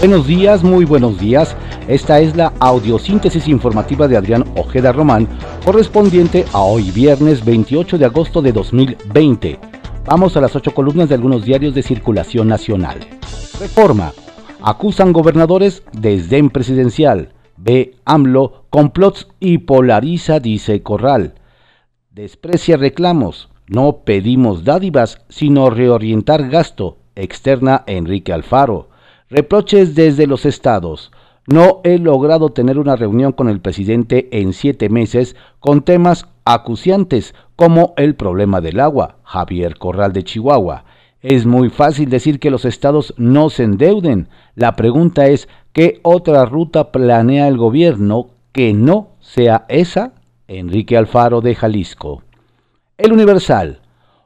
Buenos días, muy buenos días. Esta es la audiosíntesis informativa de Adrián Ojeda Román, correspondiente a hoy viernes 28 de agosto de 2020. Vamos a las ocho columnas de algunos diarios de circulación nacional. Reforma. Acusan gobernadores desdén presidencial. Ve AMLO, complots y polariza, dice Corral. Desprecia reclamos. No pedimos dádivas, sino reorientar gasto. Externa Enrique Alfaro. Reproches desde los estados. No he logrado tener una reunión con el presidente en siete meses con temas acuciantes como el problema del agua. Javier Corral de Chihuahua. Es muy fácil decir que los estados no se endeuden. La pregunta es, ¿qué otra ruta planea el gobierno que no sea esa? Enrique Alfaro de Jalisco. El Universal.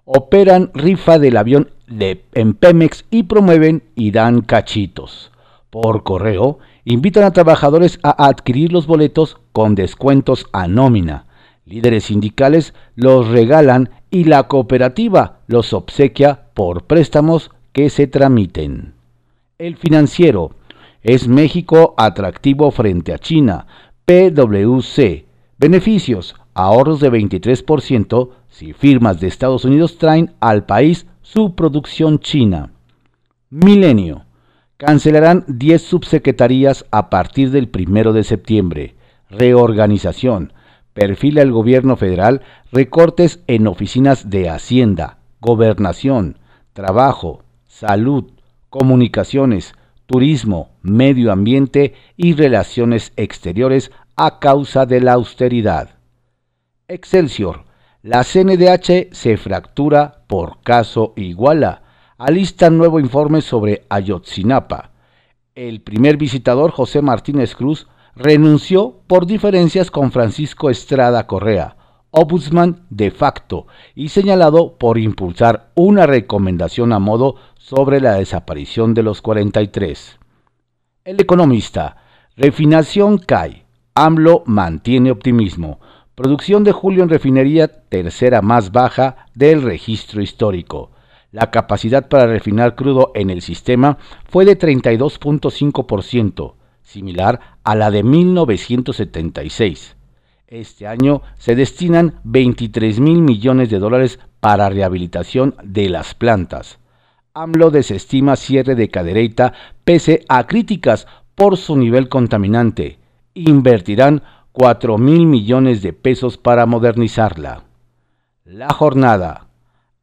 Operan rifa del avión en Pemex y promueven y dan cachitos. Por correo, invitan a trabajadores a adquirir los boletos con descuentos a nómina. Líderes sindicales los regalan y la cooperativa los obsequia por préstamos que se tramiten. El financiero. Es México atractivo frente a China. PwC. Beneficios. Ahorros de 23% si firmas de Estados Unidos traen al país su producción china. Milenio. Cancelarán 10 subsecretarías a partir del 1 de septiembre. Reorganización. Perfila el gobierno federal recortes en oficinas de Hacienda, Gobernación, Trabajo, Salud, Comunicaciones, Turismo, Medio Ambiente y Relaciones Exteriores a causa de la austeridad. Excelsior la CNDH se fractura por caso Iguala. Alista nuevo informe sobre Ayotzinapa. El primer visitador, José Martínez Cruz, renunció por diferencias con Francisco Estrada Correa, ombudsman de facto y señalado por impulsar una recomendación a modo sobre la desaparición de los 43. El economista, refinación cae, AMLO mantiene optimismo. Producción de julio en refinería tercera más baja del registro histórico. La capacidad para refinar crudo en el sistema fue de 32.5%, similar a la de 1976. Este año se destinan 23 mil millones de dólares para rehabilitación de las plantas. AMLO desestima cierre de Cadereyta pese a críticas por su nivel contaminante. Invertirán 4 mil millones de pesos para modernizarla. La jornada.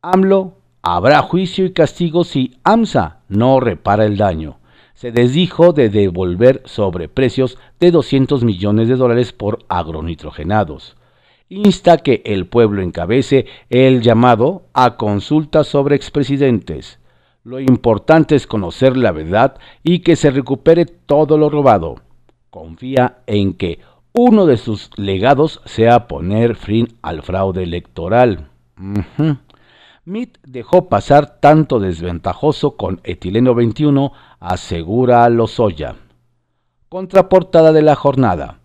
AMLO habrá juicio y castigo si AMSA no repara el daño. Se desdijo de devolver sobreprecios de 200 millones de dólares por agronitrogenados. Insta que el pueblo encabece el llamado a consulta sobre expresidentes. Lo importante es conocer la verdad y que se recupere todo lo robado. Confía en que uno de sus legados sea poner fin al fraude electoral. Mitt dejó pasar tanto desventajoso con etileno 21, asegura Lozoya. Contraportada de la jornada.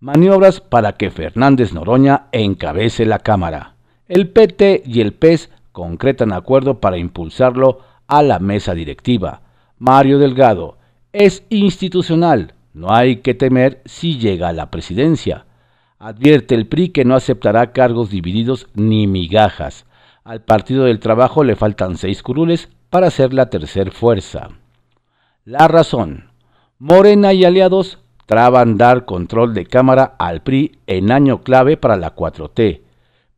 Maniobras para que Fernández Noroña encabece la Cámara. El PT y el PES concretan acuerdo para impulsarlo a la mesa directiva. Mario Delgado. Es institucional no hay que temer si llega a la presidencia. Advierte el PRI que no aceptará cargos divididos ni migajas. Al Partido del Trabajo le faltan seis curules para ser la tercer fuerza. La razón. Morena y aliados traban dar control de Cámara al PRI en año clave para la 4T.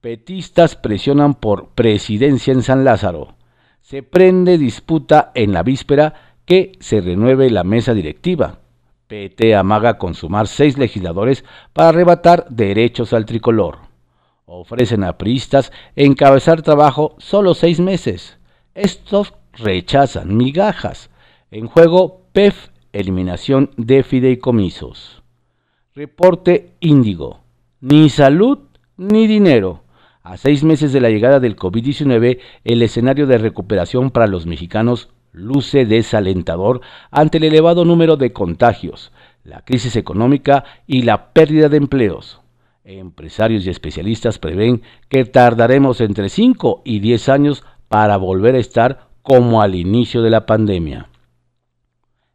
Petistas presionan por presidencia en San Lázaro. Se prende disputa en la víspera que se renueve la mesa directiva. PT amaga consumar seis legisladores para arrebatar derechos al tricolor. Ofrecen a priistas encabezar trabajo solo seis meses. Estos rechazan migajas. En juego, PEF, eliminación de fideicomisos. Reporte Índigo. Ni salud ni dinero. A seis meses de la llegada del COVID-19, el escenario de recuperación para los mexicanos luce desalentador ante el elevado número de contagios, la crisis económica y la pérdida de empleos. Empresarios y especialistas prevén que tardaremos entre 5 y 10 años para volver a estar como al inicio de la pandemia.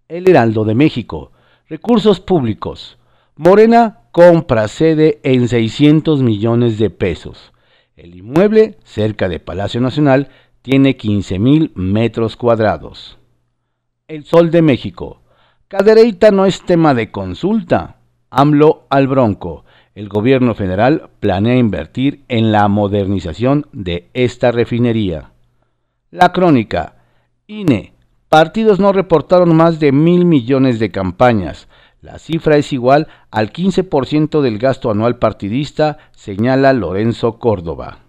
El Heraldo de México. Recursos públicos. Morena compra sede en 600 millones de pesos. El inmueble, cerca de Palacio Nacional, tiene 15 mil metros cuadrados. El Sol de México. Cadereyta no es tema de consulta. AMLO al Bronco. El gobierno federal planea invertir en la modernización de esta refinería. La crónica. INE. Partidos no reportaron más de mil millones de campañas. La cifra es igual al 15% del gasto anual partidista, señala Lorenzo Córdoba.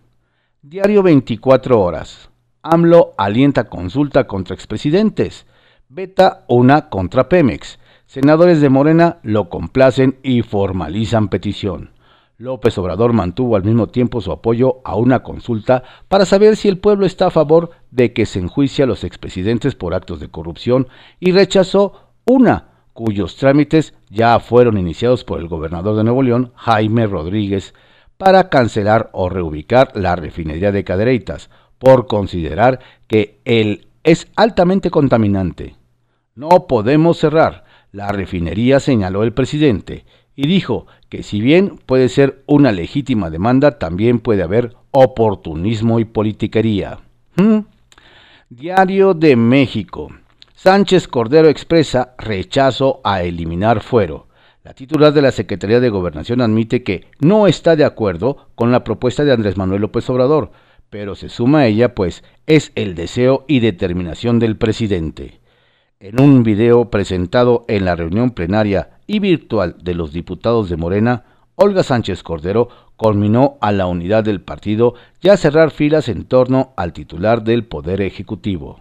Diario 24 horas. AMLO alienta consulta contra expresidentes. Beta una contra Pemex. Senadores de Morena lo complacen y formalizan petición. López Obrador mantuvo al mismo tiempo su apoyo a una consulta para saber si el pueblo está a favor de que se enjuicie a los expresidentes por actos de corrupción y rechazó una cuyos trámites ya fueron iniciados por el gobernador de Nuevo León, Jaime Rodríguez, para cancelar o reubicar la refinería de Cadereitas, por considerar que él es altamente contaminante. No podemos cerrar. La refinería señaló el presidente y dijo que si bien puede ser una legítima demanda, también puede haber oportunismo y politiquería. ¿Mm? Diario de México. Sánchez Cordero expresa rechazo a eliminar fuero. La titular de la Secretaría de Gobernación admite que no está de acuerdo con la propuesta de Andrés Manuel López Obrador, pero se suma a ella pues es el deseo y determinación del presidente. En un video presentado en la reunión plenaria y virtual de los diputados de Morena, Olga Sánchez Cordero culminó a la unidad del partido y a cerrar filas en torno al titular del Poder Ejecutivo.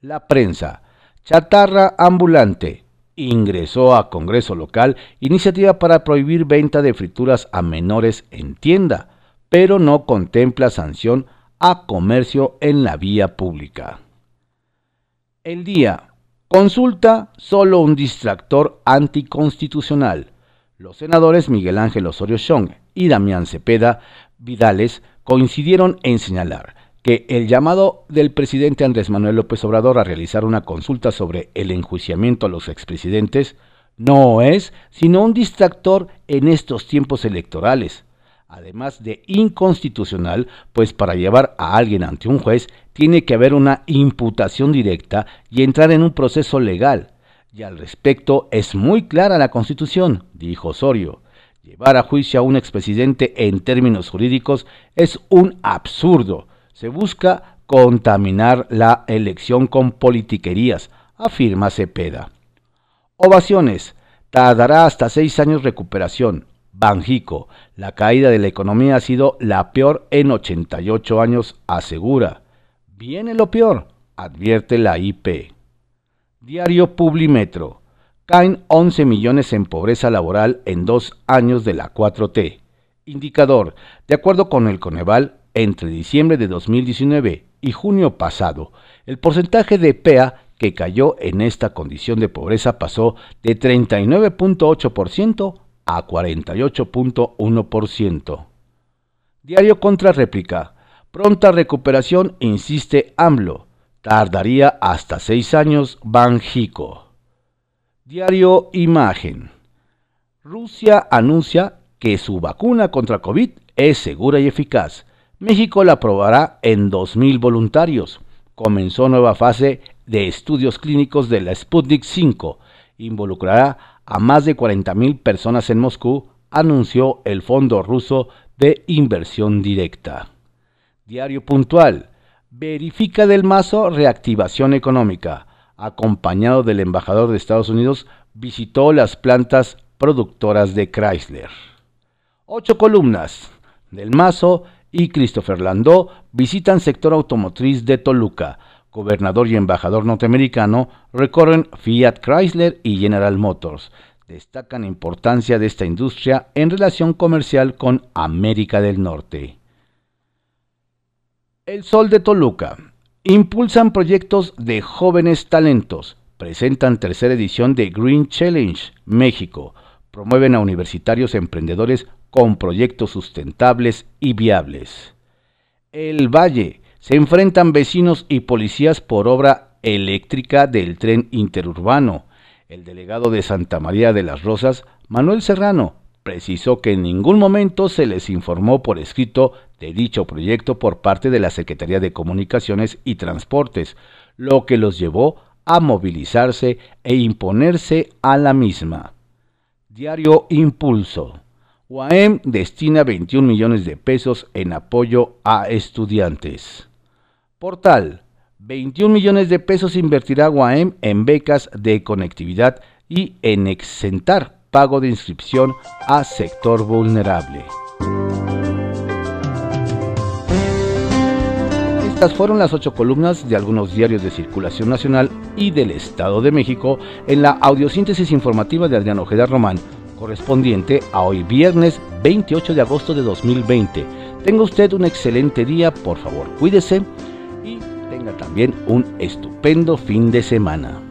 La prensa. Chatarra ambulante. Ingresó a Congreso local iniciativa para prohibir venta de frituras a menores en tienda, pero no contempla sanción a comercio en la vía pública. El día Consulta solo un distractor anticonstitucional. Los senadores Miguel Ángel Osorio Chong y Damián Cepeda Vidales coincidieron en señalar que el llamado del presidente Andrés Manuel López Obrador a realizar una consulta sobre el enjuiciamiento a los expresidentes no es sino un distractor en estos tiempos electorales además de inconstitucional, pues para llevar a alguien ante un juez tiene que haber una imputación directa y entrar en un proceso legal. Y al respecto es muy clara la Constitución, dijo Osorio. Llevar a juicio a un expresidente en términos jurídicos es un absurdo. Se busca contaminar la elección con politiquerías, afirma Cepeda. Ovaciones. Tardará hasta seis años recuperación. Banjico, la caída de la economía ha sido la peor en 88 años, asegura. Viene lo peor, advierte la IP. Diario Publimetro. Caen 11 millones en pobreza laboral en dos años de la 4T. Indicador. De acuerdo con el Coneval, entre diciembre de 2019 y junio pasado, el porcentaje de PEA que cayó en esta condición de pobreza pasó de 39.8% a 48.1%. Diario contra réplica. Pronta recuperación, insiste AMLO. Tardaría hasta seis años Banjico. Diario Imagen. Rusia anuncia que su vacuna contra COVID es segura y eficaz. México la aprobará en 2.000 voluntarios. Comenzó nueva fase de estudios clínicos de la Sputnik 5. Involucrará a más de 40.000 personas en Moscú, anunció el Fondo Ruso de Inversión Directa. Diario Puntual. Verifica del Mazo reactivación económica. Acompañado del embajador de Estados Unidos, visitó las plantas productoras de Chrysler. Ocho columnas. Del Mazo y Christopher Landó visitan sector automotriz de Toluca gobernador y embajador norteamericano, recorren Fiat Chrysler y General Motors. Destacan importancia de esta industria en relación comercial con América del Norte. El Sol de Toluca. Impulsan proyectos de jóvenes talentos. Presentan tercera edición de Green Challenge México. Promueven a universitarios emprendedores con proyectos sustentables y viables. El Valle se enfrentan vecinos y policías por obra eléctrica del tren interurbano. El delegado de Santa María de las Rosas, Manuel Serrano, precisó que en ningún momento se les informó por escrito de dicho proyecto por parte de la Secretaría de Comunicaciones y Transportes, lo que los llevó a movilizarse e imponerse a la misma. Diario Impulso. UAM destina 21 millones de pesos en apoyo a estudiantes. Portal. 21 millones de pesos invertirá UAM en becas de conectividad y en exentar pago de inscripción a sector vulnerable. Estas fueron las ocho columnas de algunos diarios de circulación nacional y del Estado de México en la audiosíntesis informativa de Adrián Ojeda Román, correspondiente a hoy viernes 28 de agosto de 2020. Tenga usted un excelente día, por favor, cuídese tenga también un estupendo fin de semana.